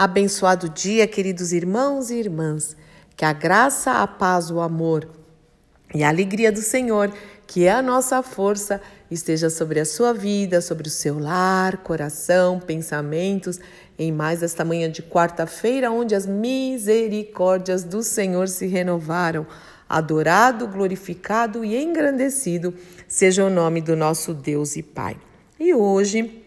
Abençoado dia, queridos irmãos e irmãs. Que a graça, a paz, o amor e a alegria do Senhor, que é a nossa força, esteja sobre a sua vida, sobre o seu lar, coração, pensamentos, em mais esta manhã de quarta-feira, onde as misericórdias do Senhor se renovaram. Adorado, glorificado e engrandecido seja o nome do nosso Deus e Pai. E hoje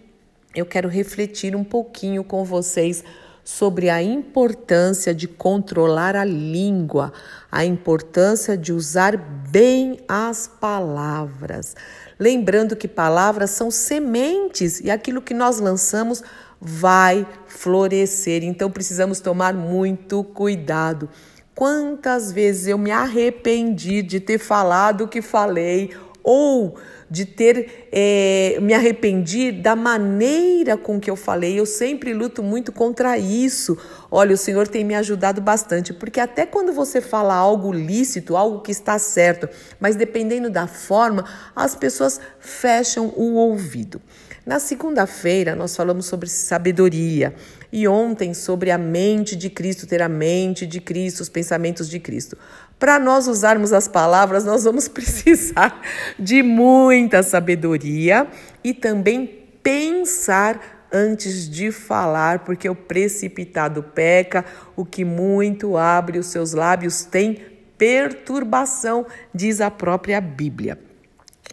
eu quero refletir um pouquinho com vocês sobre a importância de controlar a língua, a importância de usar bem as palavras. Lembrando que palavras são sementes e aquilo que nós lançamos vai florescer. Então precisamos tomar muito cuidado. Quantas vezes eu me arrependi de ter falado o que falei ou de ter é, me arrependi da maneira com que eu falei. Eu sempre luto muito contra isso. Olha, o Senhor tem me ajudado bastante, porque até quando você fala algo lícito, algo que está certo, mas dependendo da forma, as pessoas fecham o ouvido. Na segunda-feira, nós falamos sobre sabedoria e ontem sobre a mente de Cristo, ter a mente de Cristo, os pensamentos de Cristo. Para nós usarmos as palavras, nós vamos precisar de muita sabedoria e também pensar antes de falar, porque o precipitado peca, o que muito abre os seus lábios tem perturbação, diz a própria Bíblia.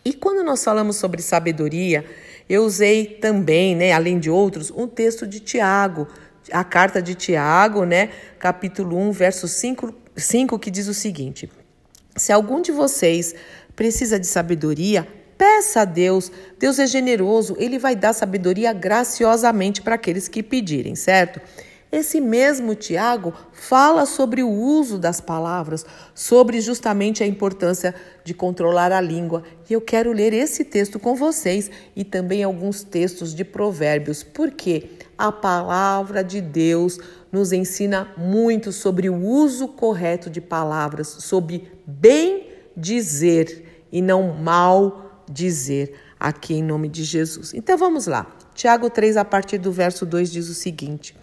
E quando nós falamos sobre sabedoria, eu usei também, né, além de outros, um texto de Tiago, a carta de Tiago, né, capítulo 1, verso 5, 5, que diz o seguinte: Se algum de vocês precisa de sabedoria, peça a Deus. Deus é generoso, ele vai dar sabedoria graciosamente para aqueles que pedirem, certo? Esse mesmo Tiago fala sobre o uso das palavras, sobre justamente a importância de controlar a língua. E eu quero ler esse texto com vocês e também alguns textos de Provérbios, porque a palavra de Deus nos ensina muito sobre o uso correto de palavras, sobre bem dizer e não mal dizer, aqui em nome de Jesus. Então vamos lá. Tiago 3, a partir do verso 2, diz o seguinte.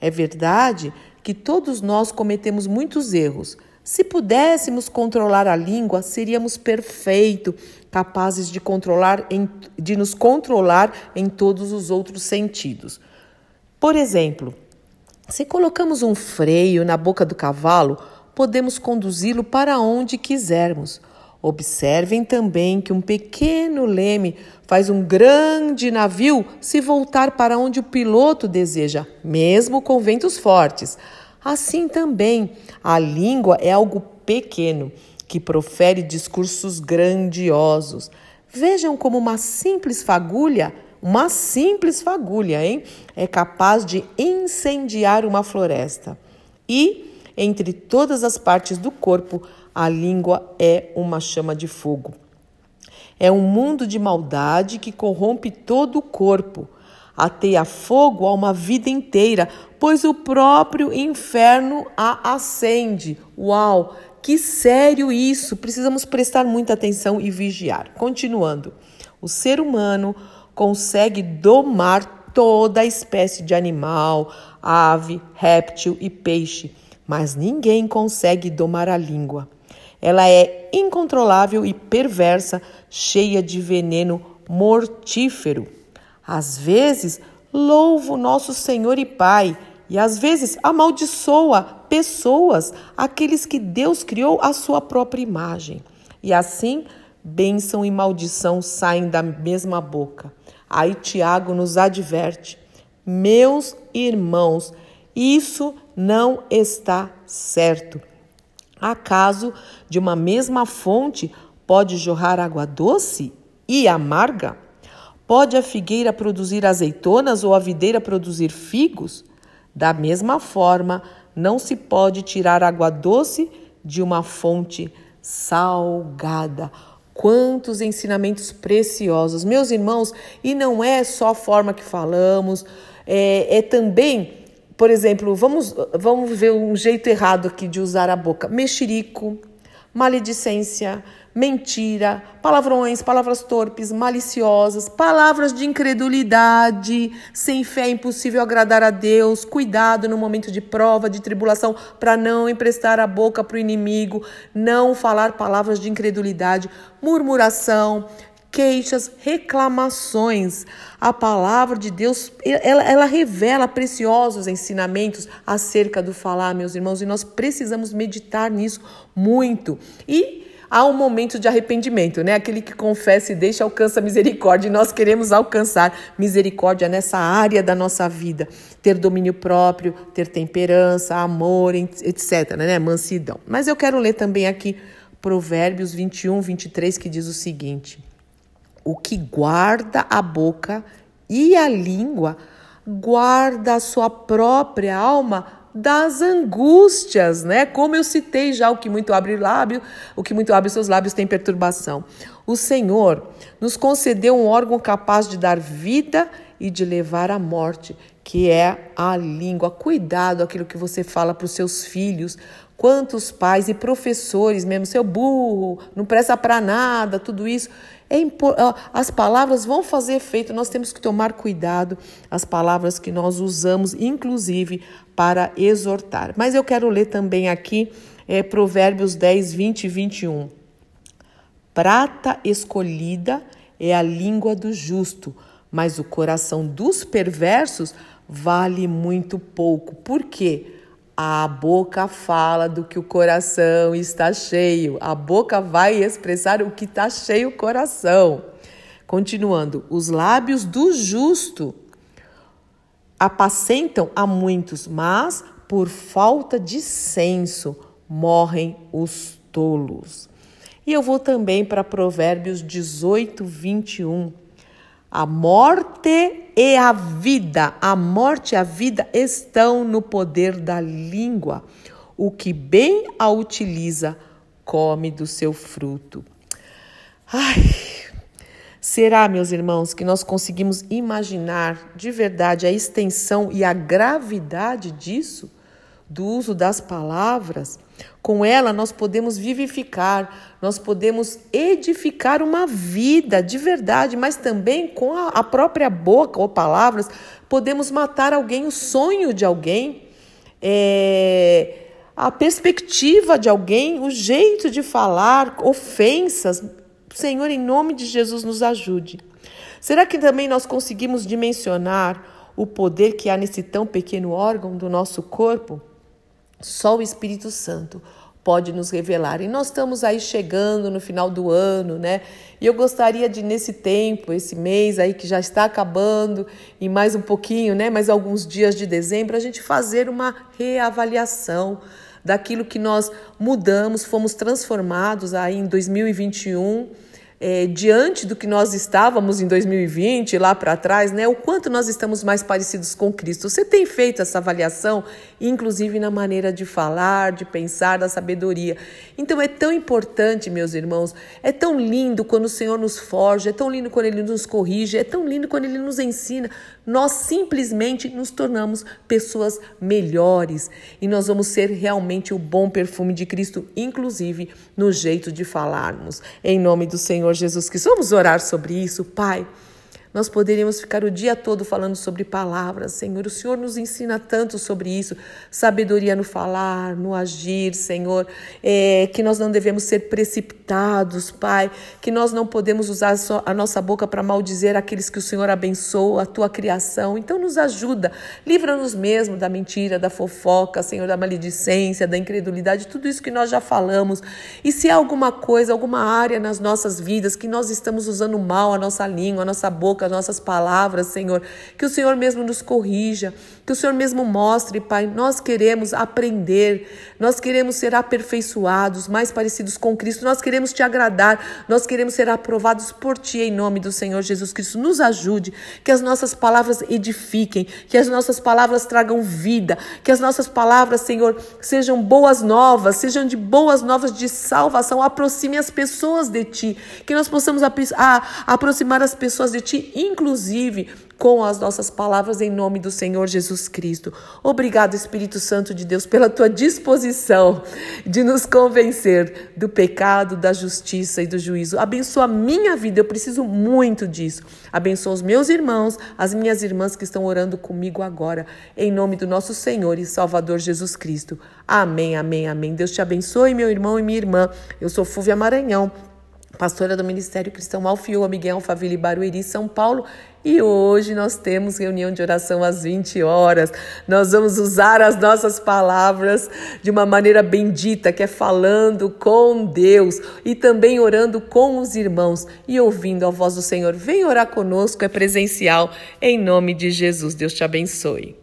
É verdade que todos nós cometemos muitos erros. Se pudéssemos controlar a língua, seríamos perfeitos, capazes de controlar em, de nos controlar em todos os outros sentidos. Por exemplo, se colocamos um freio na boca do cavalo, podemos conduzi-lo para onde quisermos. Observem também que um pequeno leme faz um grande navio se voltar para onde o piloto deseja, mesmo com ventos fortes. Assim também, a língua é algo pequeno que profere discursos grandiosos. Vejam como uma simples fagulha, uma simples fagulha, hein, é capaz de incendiar uma floresta. E entre todas as partes do corpo, a língua é uma chama de fogo. É um mundo de maldade que corrompe todo o corpo. Ateia fogo a uma vida inteira, pois o próprio inferno a acende. Uau! Que sério isso! Precisamos prestar muita atenção e vigiar. Continuando. O ser humano consegue domar toda a espécie de animal, ave, réptil e peixe, mas ninguém consegue domar a língua. Ela é incontrolável e perversa, cheia de veneno mortífero. Às vezes, louvo nosso Senhor e Pai, e às vezes amaldiçoa pessoas, aqueles que Deus criou à sua própria imagem. E assim, bênção e maldição saem da mesma boca. Aí Tiago nos adverte: meus irmãos, isso não está certo. Acaso de uma mesma fonte pode jorrar água doce e amarga? Pode a figueira produzir azeitonas ou a videira produzir figos? Da mesma forma, não se pode tirar água doce de uma fonte salgada. Quantos ensinamentos preciosos, meus irmãos, e não é só a forma que falamos, é, é também por exemplo, vamos, vamos ver um jeito errado aqui de usar a boca. Mexerico, maledicência, mentira, palavrões, palavras torpes, maliciosas, palavras de incredulidade, sem fé é impossível agradar a Deus. Cuidado no momento de prova, de tribulação, para não emprestar a boca para o inimigo, não falar palavras de incredulidade, murmuração, queixas, reclamações. A palavra de Deus, ela, ela, revela preciosos ensinamentos acerca do falar, meus irmãos, e nós precisamos meditar nisso muito. E há um momento de arrependimento, né? Aquele que confessa e deixa alcança misericórdia. E nós queremos alcançar misericórdia nessa área da nossa vida. Ter domínio próprio, ter temperança, amor, etc, né? Mansidão. Mas eu quero ler também aqui Provérbios 21, 23, que diz o seguinte: O que guarda a boca e a língua, guarda a sua própria alma das angústias, né? Como eu citei já, o que muito abre lábio, o que muito abre seus lábios tem perturbação. O Senhor nos concedeu um órgão capaz de dar vida e de levar à morte, que é a língua. Cuidado aquilo que você fala para os seus filhos. Quantos pais e professores, mesmo seu burro, não presta para nada, tudo isso é as palavras vão fazer efeito, nós temos que tomar cuidado as palavras que nós usamos, inclusive para exortar. Mas eu quero ler também aqui é, Provérbios 10, 20 e 21. Prata escolhida é a língua do justo, mas o coração dos perversos vale muito pouco. Por quê? A boca fala do que o coração está cheio. A boca vai expressar o que está cheio o coração. Continuando, os lábios do justo apacentam a muitos, mas por falta de senso morrem os tolos. E eu vou também para Provérbios 18, 21. A morte e a vida, a morte e a vida estão no poder da língua. O que bem a utiliza, come do seu fruto. Ai, será, meus irmãos, que nós conseguimos imaginar de verdade a extensão e a gravidade disso? do uso das palavras, com ela nós podemos vivificar, nós podemos edificar uma vida de verdade, mas também com a, própria boca ou palavras podemos matar alguém, o sonho de alguém, é, a perspectiva de alguém, o jeito de falar, ofensas. Senhor, em nome de Jesus, nos ajude. Será que também nós conseguimos dimensionar o poder que há nesse tão pequeno órgão do nosso corpo? Só o Espírito Santo pode nos revelar. E nós estamos aí chegando no final do ano, né? E eu gostaria de nesse tempo, esse mês aí que já está acabando e mais um pouquinho, né, mais alguns dias de dezembro, a gente fazer uma reavaliação daquilo que nós mudamos, fomos transformados aí em 2021 é, diante do que nós estávamos em 2020, lá para trás, né? O quanto nós estamos mais parecidos com Cristo. Você tem feito essa avaliação, inclusive na maneira de falar, de pensar, da sabedoria. Então é tão importante, meus irmãos, é tão lindo quando o Senhor nos forja, é tão lindo quando Ele nos corrige, é tão lindo quando Ele nos ensina. Nós simplesmente nos tornamos pessoas melhores e nós vamos ser realmente o bom perfume de Cristo, inclusive no jeito de falarmos. Em nome do Senhor. Senhor Jesus Cristo. Vamos orar sobre isso, Pai. Nós poderíamos ficar o dia todo falando sobre palavras, Senhor. O Senhor nos ensina tanto sobre isso, sabedoria no falar, no agir, Senhor. É, que nós não devemos ser precipitados, Pai. Que nós não podemos usar a nossa boca para maldizer aqueles que o Senhor abençoa, a tua criação. Então, nos ajuda, livra-nos mesmo da mentira, da fofoca, Senhor, da maledicência, da incredulidade, tudo isso que nós já falamos. E se há alguma coisa, alguma área nas nossas vidas que nós estamos usando mal a nossa língua, a nossa boca, boca, as nossas palavras, Senhor. Que o Senhor mesmo nos corrija, que o Senhor mesmo mostre, Pai. Nós queremos aprender, nós queremos ser aperfeiçoados, mais parecidos com Cristo, nós queremos te agradar, nós queremos ser aprovados por Ti, em nome do Senhor Jesus Cristo. Nos ajude, que as nossas palavras edifiquem, que as nossas palavras tragam vida, que as nossas palavras, Senhor, sejam boas novas, sejam de boas novas de salvação, aproxime as pessoas de Ti, que nós possamos aproximar as pessoas de Ti inclusive com as nossas palavras em nome do Senhor Jesus Cristo. Obrigado, Espírito Santo de Deus, pela tua disposição de nos convencer do pecado, da justiça e do juízo. Abençoa a minha vida, eu preciso muito disso. Abençoa os meus irmãos, as minhas irmãs que estão orando comigo agora, em nome do nosso Senhor e Salvador Jesus Cristo. Amém, amém, amém. Deus te abençoe, meu irmão e minha irmã. Eu sou Fúvia Maranhão pastora do Ministério Cristão Alfio, Miguel Alphaville, Barueri, São Paulo. E hoje nós temos reunião de oração às 20 horas. Nós vamos usar as nossas palavras de uma maneira bendita, que é falando com Deus e também orando com os irmãos e ouvindo a voz do Senhor. Vem orar conosco, é presencial, em nome de Jesus. Deus te abençoe.